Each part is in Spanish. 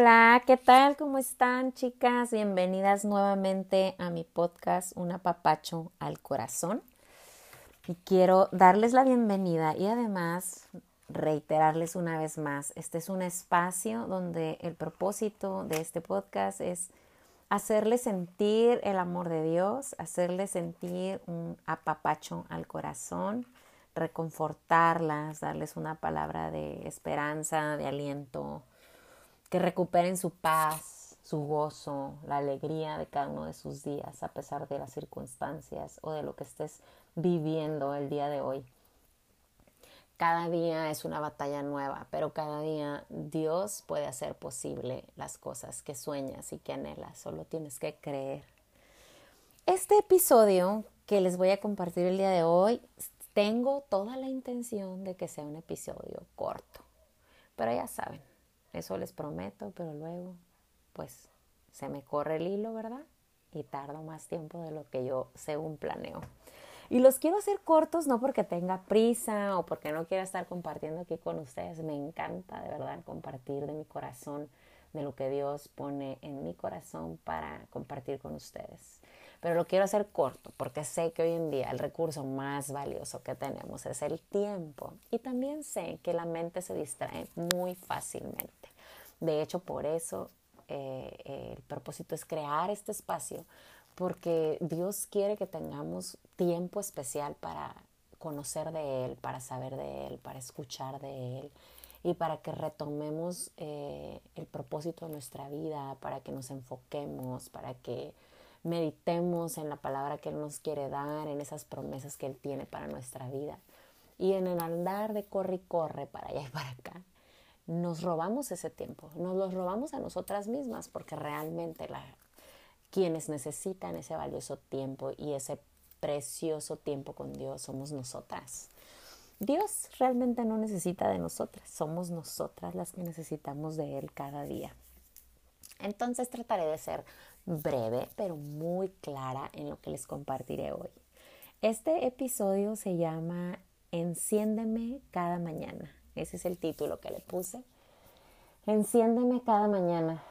Hola, ¿qué tal? ¿Cómo están chicas? Bienvenidas nuevamente a mi podcast Un apapacho al corazón. Y quiero darles la bienvenida y además reiterarles una vez más, este es un espacio donde el propósito de este podcast es hacerles sentir el amor de Dios, hacerles sentir un apapacho al corazón, reconfortarlas, darles una palabra de esperanza, de aliento, que recuperen su paz, su gozo, la alegría de cada uno de sus días, a pesar de las circunstancias o de lo que estés viviendo el día de hoy. Cada día es una batalla nueva, pero cada día Dios puede hacer posible las cosas que sueñas y que anhelas. Solo tienes que creer. Este episodio que les voy a compartir el día de hoy, tengo toda la intención de que sea un episodio corto. Pero ya saben, eso les prometo, pero luego, pues, se me corre el hilo, ¿verdad? Y tardo más tiempo de lo que yo según planeo. Y los quiero hacer cortos no porque tenga prisa o porque no quiera estar compartiendo aquí con ustedes. Me encanta de verdad compartir de mi corazón, de lo que Dios pone en mi corazón para compartir con ustedes. Pero lo quiero hacer corto porque sé que hoy en día el recurso más valioso que tenemos es el tiempo. Y también sé que la mente se distrae muy fácilmente. De hecho, por eso eh, el propósito es crear este espacio porque Dios quiere que tengamos tiempo especial para conocer de Él, para saber de Él, para escuchar de Él y para que retomemos eh, el propósito de nuestra vida, para que nos enfoquemos, para que meditemos en la palabra que Él nos quiere dar, en esas promesas que Él tiene para nuestra vida. Y en el andar de corre y corre para allá y para acá, nos robamos ese tiempo, nos lo robamos a nosotras mismas, porque realmente la, quienes necesitan ese valioso tiempo y ese precioso tiempo con Dios somos nosotras. Dios realmente no necesita de nosotras, somos nosotras las que necesitamos de Él cada día. Entonces trataré de ser breve, pero muy clara en lo que les compartiré hoy. Este episodio se llama Enciéndeme cada mañana. Ese es el título que le puse. Enciéndeme cada mañana.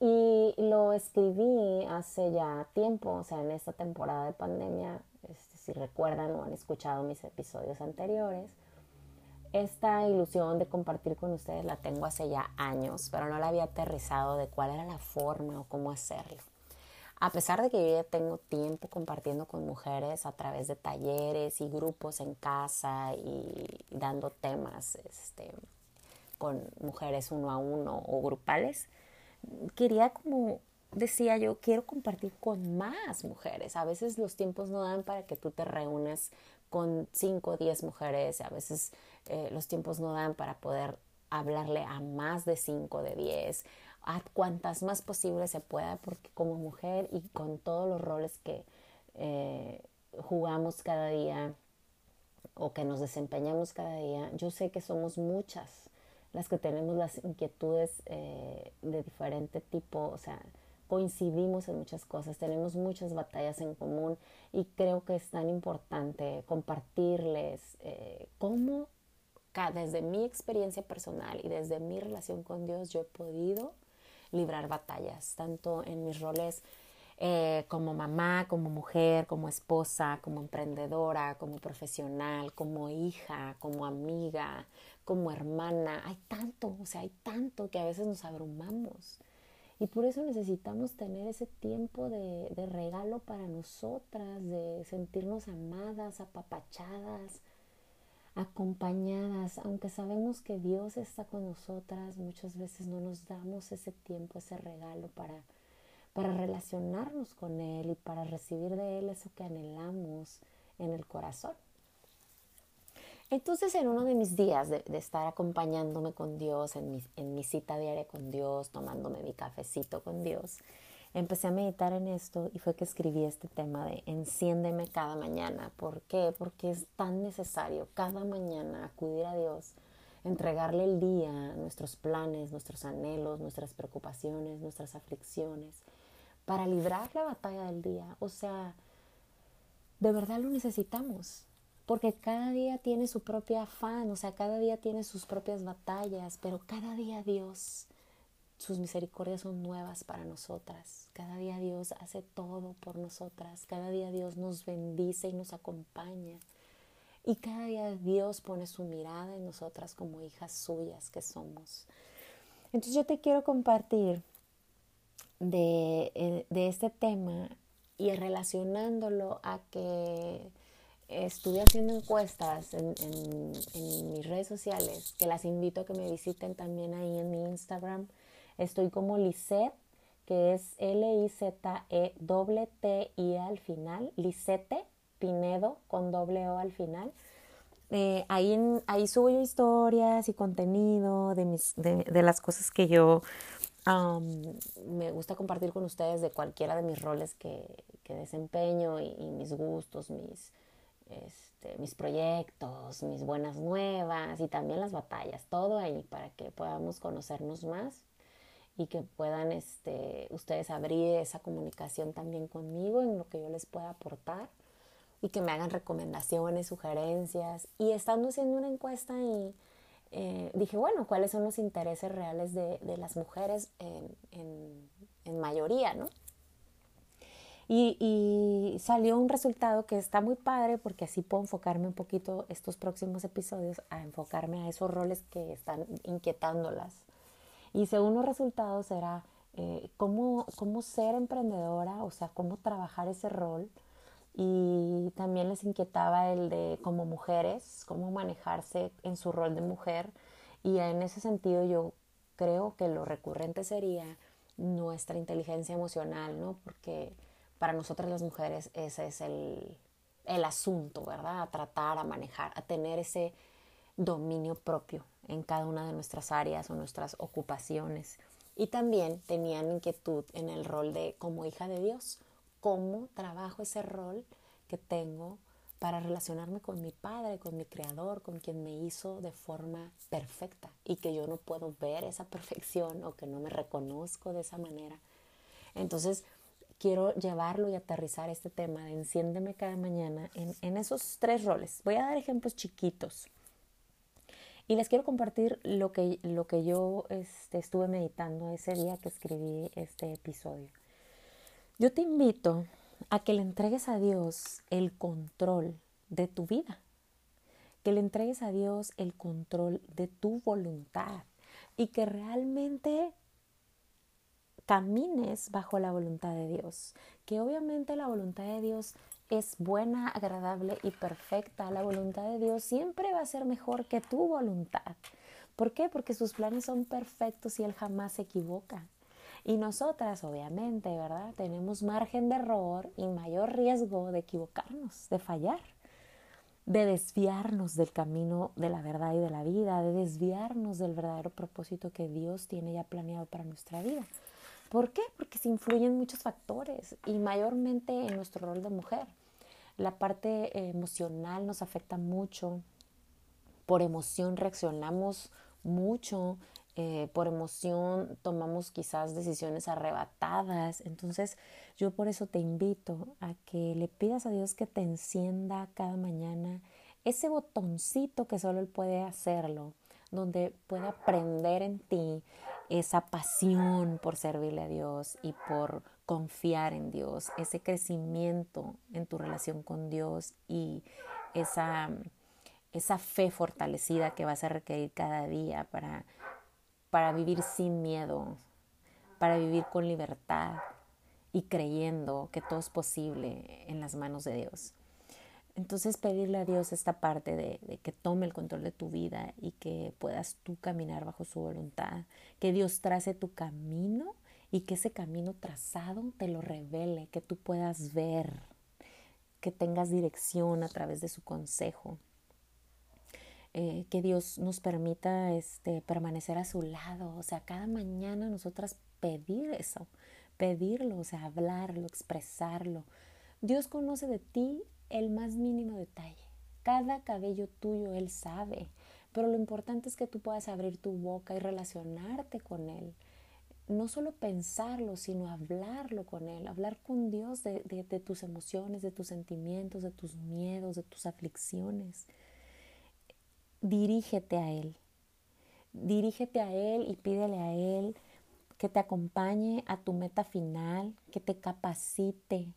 Y lo escribí hace ya tiempo, o sea, en esta temporada de pandemia, este, si recuerdan o han escuchado mis episodios anteriores, esta ilusión de compartir con ustedes la tengo hace ya años, pero no la había aterrizado de cuál era la forma o cómo hacerlo. A pesar de que yo ya tengo tiempo compartiendo con mujeres a través de talleres y grupos en casa y dando temas este, con mujeres uno a uno o grupales, quería como decía yo, quiero compartir con más mujeres. A veces los tiempos no dan para que tú te reúnes con 5 o 10 mujeres, a veces eh, los tiempos no dan para poder hablarle a más de 5 de 10, a cuantas más posible se pueda, porque como mujer y con todos los roles que eh, jugamos cada día o que nos desempeñamos cada día, yo sé que somos muchas las que tenemos las inquietudes eh, de diferente tipo, o sea, coincidimos en muchas cosas, tenemos muchas batallas en común y creo que es tan importante compartirles eh, cómo desde mi experiencia personal y desde mi relación con Dios yo he podido librar batallas, tanto en mis roles eh, como mamá, como mujer, como esposa, como emprendedora, como profesional, como hija, como amiga, como hermana. Hay tanto, o sea, hay tanto que a veces nos abrumamos. Y por eso necesitamos tener ese tiempo de, de regalo para nosotras, de sentirnos amadas, apapachadas, acompañadas, aunque sabemos que Dios está con nosotras, muchas veces no nos damos ese tiempo, ese regalo para para relacionarnos con Él y para recibir de Él eso que anhelamos en el corazón. Entonces en uno de mis días de, estar acompañándome con Dios, en mi, en mi cita diaria con Dios, tomándome mi cafecito con Dios, empecé a meditar en esto y fue que escribí este tema de enciéndeme cada mañana. ¿Por qué? Porque es tan necesario cada mañana acudir a Dios, entregarle el día, nuestros planes, nuestros anhelos, nuestras preocupaciones, nuestras aflicciones para librar la batalla del día. O sea, de verdad lo necesitamos, porque cada día tiene su propia afán, o sea, cada día tiene sus propias batallas, pero cada día Dios, sus misericordias son nuevas para nosotras. Cada día Dios hace todo por nosotras. Cada día Dios nos bendice y nos acompaña. Y cada día Dios pone su mirada en nosotras como hijas suyas que somos. Entonces yo te quiero compartir de, eh, de este tema y relacionándolo a que estuve haciendo encuestas en, mis redes sociales, que las invito a que me visiten también ahí en mi Instagram. Estoy como Lisette, que es L-I-Z-E-T-I al final, Lisette Pinedo con doble O al final. Eh, ahí, ahí subo historias y contenido de, mis, de, las cosas que yo me gusta compartir con ustedes de cualquiera de mis roles que, desempeño y, mis gustos, mis, este, mis proyectos, mis buenas nuevas y también las batallas, todo ahí para que podamos conocernos más y que puedan este, ustedes abrir esa comunicación también conmigo en lo que yo les pueda aportar y que me hagan recomendaciones, sugerencias. Y estando haciendo una encuesta y eh, dije, bueno, ¿cuáles son los intereses reales de, las mujeres en, en mayoría, no? Y, salió un resultado que está muy padre porque así puedo enfocarme un poquito estos próximos episodios a enfocarme a esos roles que están inquietándolas. Y según los resultados era eh, cómo, cómo ser emprendedora, o sea, cómo trabajar ese rol. Y también les inquietaba el de como mujeres, cómo manejarse en su rol de mujer. Y en ese sentido yo creo que lo recurrente sería nuestra inteligencia emocional, ¿no? Porque para nosotras las mujeres ese es el, el asunto, ¿verdad? A tratar, a manejar, a tener ese dominio propio en cada una de nuestras áreas o nuestras ocupaciones. Y también tenían inquietud en el rol de como hija de Dios, cómo trabajo ese rol que tengo para relacionarme con mi padre, con mi creador, con quien me hizo de forma perfecta y que yo no puedo ver esa perfección o que no me reconozco de esa manera. Entonces, quiero llevarlo y aterrizar este tema de enciéndeme cada mañana en, esos tres roles. Voy a dar ejemplos chiquitos. Y les quiero compartir lo que, lo que yo este, estuve meditando ese día que escribí este episodio. Yo te invito a que le entregues a Dios el control de tu vida, que le entregues a Dios el control de tu voluntad y que realmente camines bajo la voluntad de Dios, que obviamente la voluntad de Dios es buena, agradable y perfecta. La voluntad de Dios siempre va a ser mejor que tu voluntad. ¿Por qué? Porque sus planes son perfectos y Él jamás se equivoca. Y nosotras, obviamente, ¿verdad? Tenemos margen de error y mayor riesgo de equivocarnos, de fallar, de desviarnos del camino de la verdad y de la vida, de desviarnos del verdadero propósito que Dios tiene ya planeado para nuestra vida. ¿Por qué? Porque se influyen muchos factores y mayormente en nuestro rol de mujer. La parte emocional nos afecta mucho. Por emoción reaccionamos mucho. Eh, por emoción tomamos quizás decisiones arrebatadas. Entonces yo por eso te invito a que le pidas a Dios que te encienda cada mañana ese botoncito que solo Él puede hacerlo, donde pueda prender en ti esa pasión por servirle a Dios y por confiar en Dios, ese crecimiento en tu relación con Dios y esa, esa fe fortalecida que vas a requerir cada día para, para vivir sin miedo, para vivir con libertad y creyendo que todo es posible en las manos de Dios. Entonces pedirle a Dios esta parte de, que tome el control de tu vida y que puedas tú caminar bajo su voluntad, que Dios trace tu camino y que ese camino trazado te lo revele, que tú puedas ver, que tengas dirección a través de su consejo. Eh, que Dios nos permita este, permanecer a su lado, o sea, cada mañana nosotras pedir eso, pedirlo, o sea, hablarlo, expresarlo. Dios conoce de ti el más mínimo detalle. Cada cabello tuyo Él sabe, pero lo importante es que tú puedas abrir tu boca y relacionarte con Él. No solo pensarlo, sino hablarlo con Él, hablar con Dios de, tus emociones, de tus sentimientos, de tus miedos, de tus aflicciones. Dirígete a Él, dirígete a Él y pídele a Él que te acompañe a tu meta final, que te capacite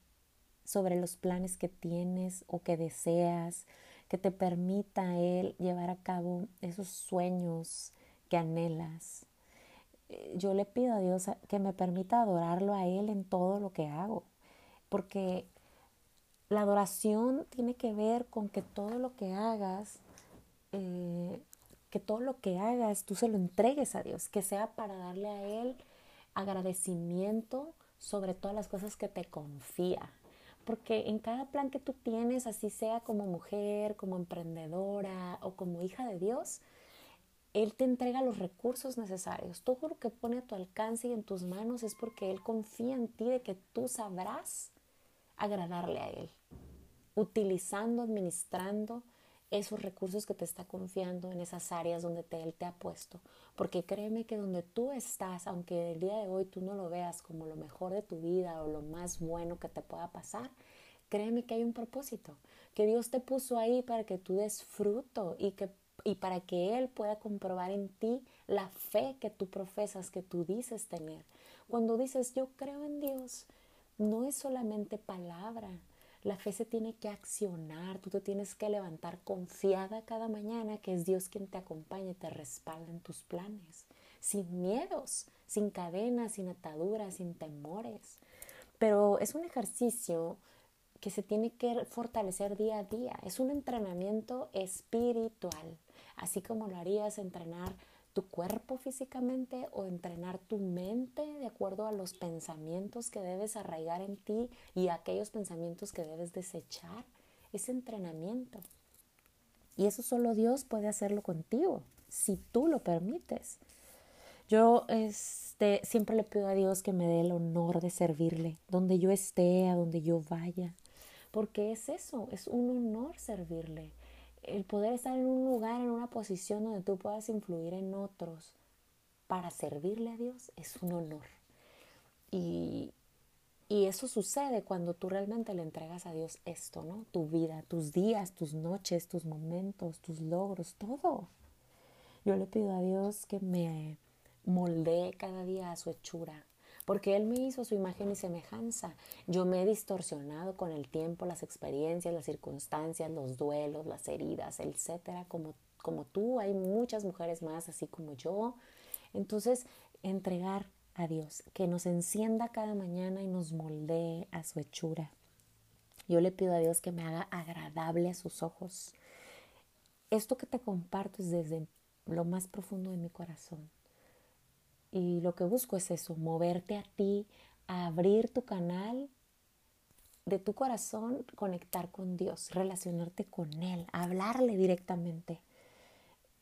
sobre los planes que tienes o que deseas, que te permita Él llevar a cabo esos sueños que anhelas. Yo le pido a Dios que me permita adorarlo a Él en todo lo que hago, porque la adoración tiene que ver con que todo lo que hagas, eh, que todo lo que hagas tú se lo entregues a Dios, que sea para darle a Él agradecimiento sobre todas las cosas que te confía. Porque en cada plan que tú tienes, así sea como mujer, como emprendedora o como hija de Dios, Él te entrega los recursos necesarios. Todo lo que pone a tu alcance y en tus manos es porque Él confía en ti de que tú sabrás agradarle a Él, utilizando, administrando esos recursos que te está confiando en esas áreas donde te, Él te ha puesto. Porque créeme que donde tú estás, aunque el día de hoy tú no lo veas como lo mejor de tu vida o lo más bueno que te pueda pasar, créeme que hay un propósito, que Dios te puso ahí para que tú des fruto y, que, y para que Él pueda comprobar en ti la fe que tú profesas, que tú dices tener. Cuando dices yo creo en Dios, no es solamente palabra, la fe se tiene que accionar, tú te tienes que levantar confiada cada mañana que es Dios quien te acompaña y te respalda en tus planes, sin miedos, sin cadenas, sin ataduras, sin temores. Pero es un ejercicio que se tiene que fortalecer día a día, es un entrenamiento espiritual, así como lo harías entrenar tu cuerpo físicamente o entrenar tu mente de acuerdo a los pensamientos que debes arraigar en ti y aquellos pensamientos que debes desechar. Es entrenamiento. Y eso solo Dios puede hacerlo contigo, si tú lo permites. Yo este, siempre le pido a Dios que me dé el honor de servirle, donde yo esté, a donde yo vaya, porque es eso, es un honor servirle el poder estar en un lugar, en una posición donde tú puedas influir en otros para servirle a Dios es un honor. Y, y eso sucede cuando tú realmente le entregas a Dios esto, ¿no? Tu vida, tus días, tus noches, tus momentos, tus logros, todo. Yo le pido a Dios que me moldee cada día a su hechura, porque Él me hizo su imagen y semejanza. Yo me he distorsionado con el tiempo, las experiencias, las circunstancias, los duelos, las heridas, etcétera, como, como tú, hay muchas mujeres más así como yo. Entonces, entregar a Dios, que nos encienda cada mañana y nos moldee a su hechura. Yo le pido a Dios que me haga agradable a sus ojos. Esto que te comparto es desde lo más profundo de mi corazón. Y lo que busco es eso, moverte a ti, abrir tu canal de tu corazón, conectar con Dios, relacionarte con Él, hablarle directamente.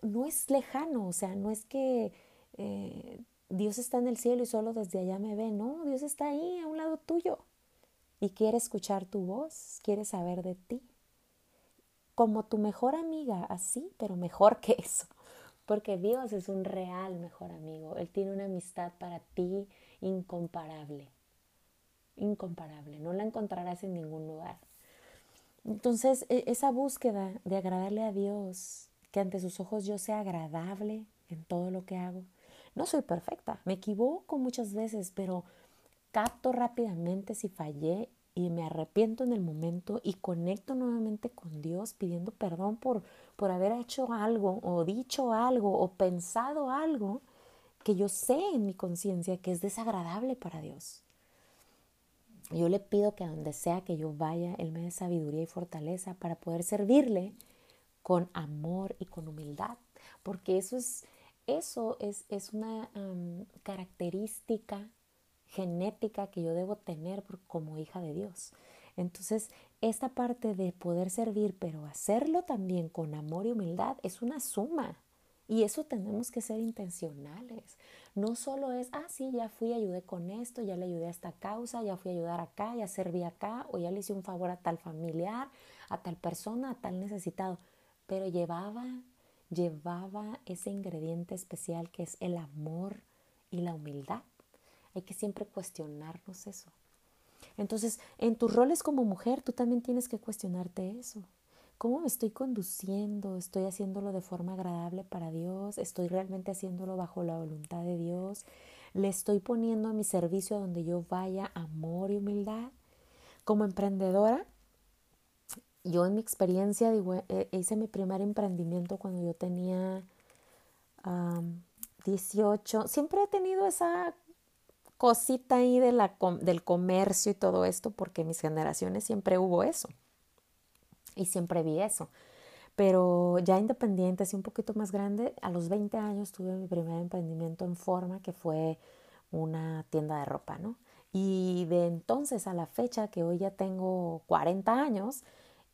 No es lejano, o sea, no es que eh, Dios está en el cielo y solo desde allá me ve, no, Dios está ahí a un lado tuyo y quiere escuchar tu voz, quiere saber de ti. Como tu mejor amiga, así, pero mejor que eso. Porque Dios es un real mejor amigo. Él tiene una amistad para ti incomparable. Incomparable. No la encontrarás en ningún lugar. Entonces, e, esa búsqueda de agradarle a Dios, que ante sus ojos yo sea agradable en todo lo que hago. No soy perfecta, me equivoco muchas veces, pero capto rápidamente si fallé y me arrepiento en el momento y conecto nuevamente con Dios pidiendo perdón por, por haber hecho algo o dicho algo o pensado algo que yo sé en mi conciencia que es desagradable para Dios. Yo le pido que a donde sea que yo vaya, Él me dé sabiduría y fortaleza para poder servirle con amor y con humildad, porque eso es, eso es, es una característica genética que yo debo tener como hija de Dios. Entonces, esta parte de poder servir, pero hacerlo también con amor y humildad, es una suma. Y eso tenemos que ser intencionales. No solo es, ah, sí, ya fui, ayudé con esto, ya le ayudé a esta causa, ya fui a ayudar acá, ya serví acá, o ya le hice un favor a tal familiar, a tal persona, a tal necesitado. Pero llevaba, llevaba ese ingrediente especial que es el amor y la humildad. Hay que siempre cuestionarnos eso. Entonces, en tus roles como mujer, tú también tienes que cuestionarte eso. ¿Cómo me estoy conduciendo? ¿Estoy haciéndolo de forma agradable para Dios? ¿Estoy realmente haciéndolo bajo la voluntad de Dios? Le estoy poniendo a mi servicio donde yo vaya amor y humildad. Como emprendedora, yo en mi experiencia, eh, hice mi primer emprendimiento cuando yo tenía 18. Siempre he tenido esa cosita ahí de la, del comercio y todo esto, porque mis generaciones siempre hubo eso. Y siempre vi eso. Pero ya independiente, así un poquito más grande, a los 20 años tuve mi primer emprendimiento en forma, que fue una tienda de ropa, ¿no? Y de entonces a la fecha, que hoy ya tengo 40 años,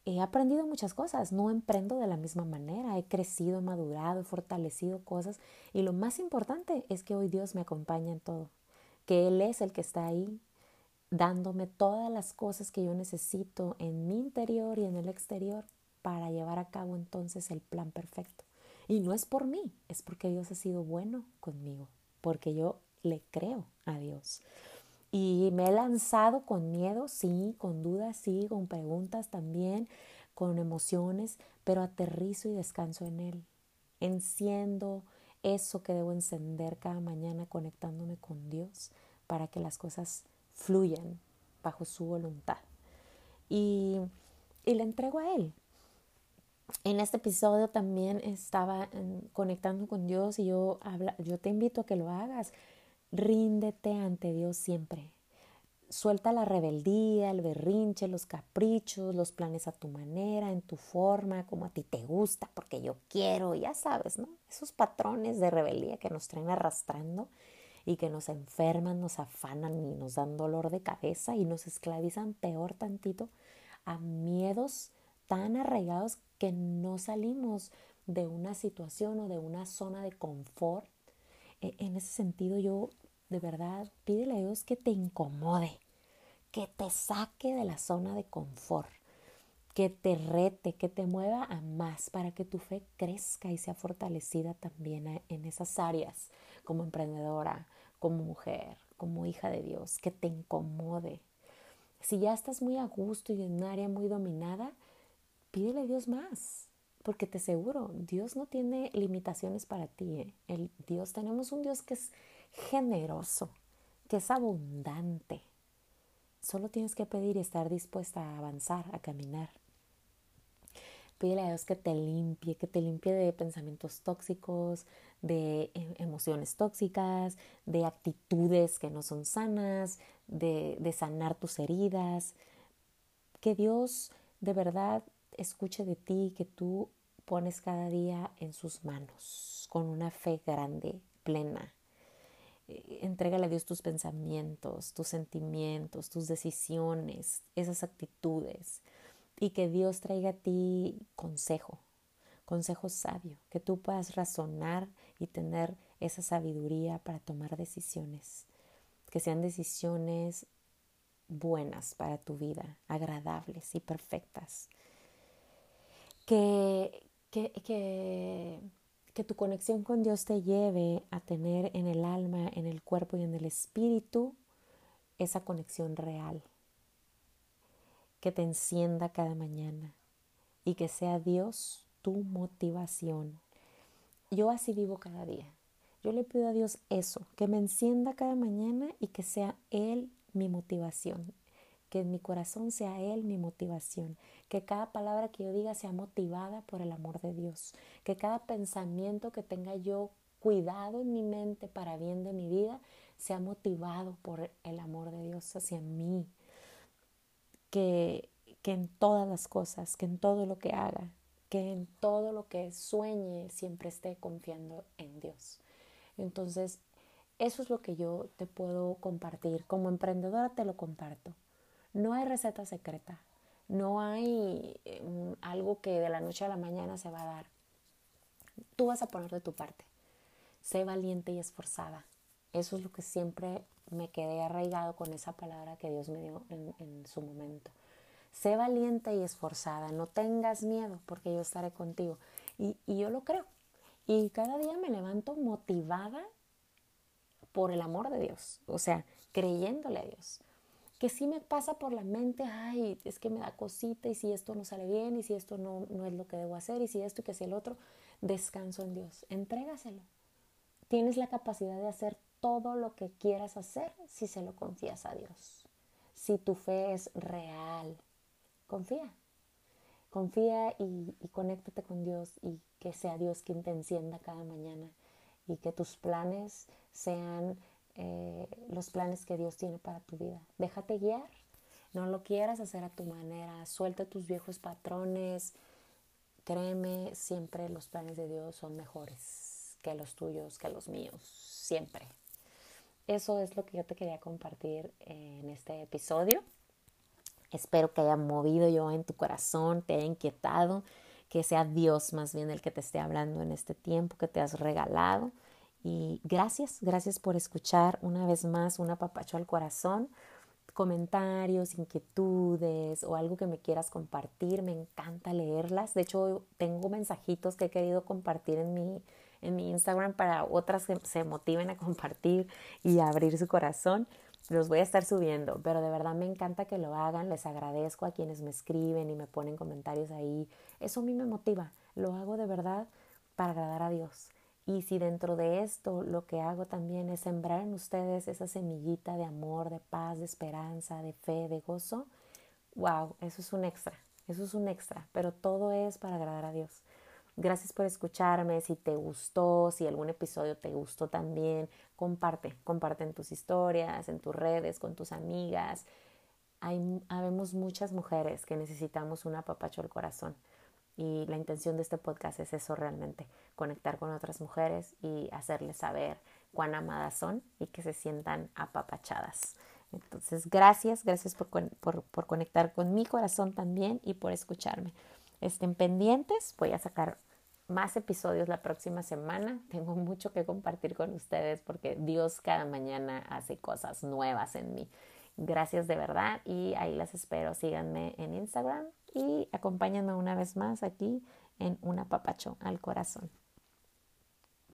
he aprendido muchas cosas, no emprendo de la misma manera, he crecido, he madurado, he fortalecido cosas y lo más importante es que hoy Dios me acompaña en todo, que Él es el que está ahí dándome todas las cosas que yo necesito en mi interior y en el exterior para llevar a cabo entonces el plan perfecto. Y no es por mí, es porque Dios ha sido bueno conmigo, porque yo le creo a Dios. Y me he lanzado con miedo, sí, con dudas, sí, con preguntas también, con emociones, pero aterrizo y descanso en Él. Enciendo eso que debo encender cada mañana conectándome con Dios para que las cosas fluyan bajo su voluntad. Y, y le entrego a Él. En este episodio también estaba conectando con Dios y yo, habla, yo te invito a que lo hagas. Ríndete ante Dios siempre. Suelta la rebeldía, el berrinche, los caprichos, los planes a tu manera, en tu forma, como a ti te gusta, porque yo quiero, ya sabes, ¿no? Esos patrones de rebeldía que nos traen arrastrando y que nos enferman, nos afanan y nos dan dolor de cabeza y nos esclavizan peor tantito a miedos tan arraigados que no salimos de una situación o de una zona de confort. E, en ese sentido yo de verdad, pídele a Dios que te incomode, que te saque de la zona de confort, que te rete, que te mueva a más para que tu fe crezca y sea fortalecida también en esas áreas como emprendedora, como mujer, como hija de Dios, que te incomode. Si ya estás muy a gusto y en un área muy dominada, pídele a Dios más, porque te aseguro, Dios no tiene limitaciones para ti. ¿eh? El Dios, tenemos un Dios que es generoso, que es abundante. Solo tienes que pedir y estar dispuesta a avanzar, a caminar. Pídele a Dios que te limpie, que te limpie de pensamientos tóxicos, de eh, emociones tóxicas, de actitudes que no son sanas, de, de sanar tus heridas. Que Dios de verdad escuche de ti, que tú pones cada día en sus manos, con una fe grande, plena, entrégale a Dios tus pensamientos, tus sentimientos, tus decisiones, esas actitudes y que Dios traiga a ti consejo, consejo sabio, que tú puedas razonar y tener esa sabiduría para tomar decisiones, que sean decisiones buenas para tu vida, agradables y perfectas. Que, que, que que tu conexión con Dios te lleve a tener en el alma, en el cuerpo y en el espíritu esa conexión real. Que te encienda cada mañana y que sea Dios tu motivación. Yo así vivo cada día. Yo le pido a Dios eso, que me encienda cada mañana y que sea Él mi motivación, que mi corazón sea Él mi motivación, que cada palabra que yo diga sea motivada por el amor de Dios, que cada pensamiento que tenga yo cuidado en mi mente para bien de mi vida sea motivado por el amor de Dios hacia mí, que, que en todas las cosas, que en todo lo que haga, que en todo lo que sueñe siempre esté confiando en Dios. Entonces, eso es lo que yo te puedo compartir. Como emprendedora te lo comparto. No hay receta secreta, no hay eh, algo que de la noche a la mañana se va a dar. Tú vas a poner de tu parte. Sé valiente y esforzada. Eso es lo que siempre me quedé arraigado con esa palabra que Dios me dio en, su momento. Sé valiente y esforzada. No tengas miedo porque yo estaré contigo. Y, y yo lo creo. Y cada día me levanto motivada por el amor de Dios. O sea, creyéndole a Dios que sí me pasa por la mente, ay, es que me da cosita y si esto no sale bien y si esto no, no es lo que debo hacer y si esto y que si el otro, descanso en Dios, entrégaselo. Tienes la capacidad de hacer todo lo que quieras hacer si se lo confías a Dios. Si tu fe es real, confía. Confía y, y conéctate con Dios y que sea Dios quien te encienda cada mañana y que tus planes sean eh, los planes que Dios tiene para tu vida. Déjate guiar, no lo quieras hacer a tu manera, suelta tus viejos patrones. Créeme, siempre los planes de Dios son mejores que los tuyos, que los míos, siempre. Eso es lo que yo te quería compartir en este episodio. Espero que haya movido yo en tu corazón, te haya inquietado, que sea Dios más bien el que te esté hablando en este tiempo que te has regalado. Y gracias, gracias por escuchar una vez más un apapacho al corazón. Comentarios, inquietudes o algo que me quieras compartir, me encanta leerlas. De hecho, tengo mensajitos que he querido compartir en mi, en mi Instagram para otras que se motiven a compartir y abrir su corazón. Los voy a estar subiendo, pero de verdad me encanta que lo hagan. Les agradezco a quienes me escriben y me ponen comentarios ahí. Eso a mí me motiva. Lo hago de verdad para agradar a Dios. Y si dentro de esto lo que hago también es sembrar en ustedes esa semillita de amor, de paz, de esperanza, de fe, de gozo, wow, eso es un extra, eso es un extra, pero todo es para agradar a Dios. Gracias por escucharme. Si te gustó, si algún episodio te gustó también, comparte, comparte en tus historias, en tus redes, con tus amigas. Hay, habemos muchas mujeres que necesitamos un apapacho al corazón. Y la intención de este podcast es eso realmente, conectar con otras mujeres y hacerles saber cuán amadas son y que se sientan apapachadas. Entonces, gracias, gracias por, por, por conectar con mi corazón también y por escucharme. Estén pendientes, voy a sacar más episodios la próxima semana. Tengo mucho que compartir con ustedes porque Dios cada mañana hace cosas nuevas en mí. Gracias de verdad y ahí las espero. Síganme en Instagram y acompáñenme una vez más aquí en Un apapacho al corazón.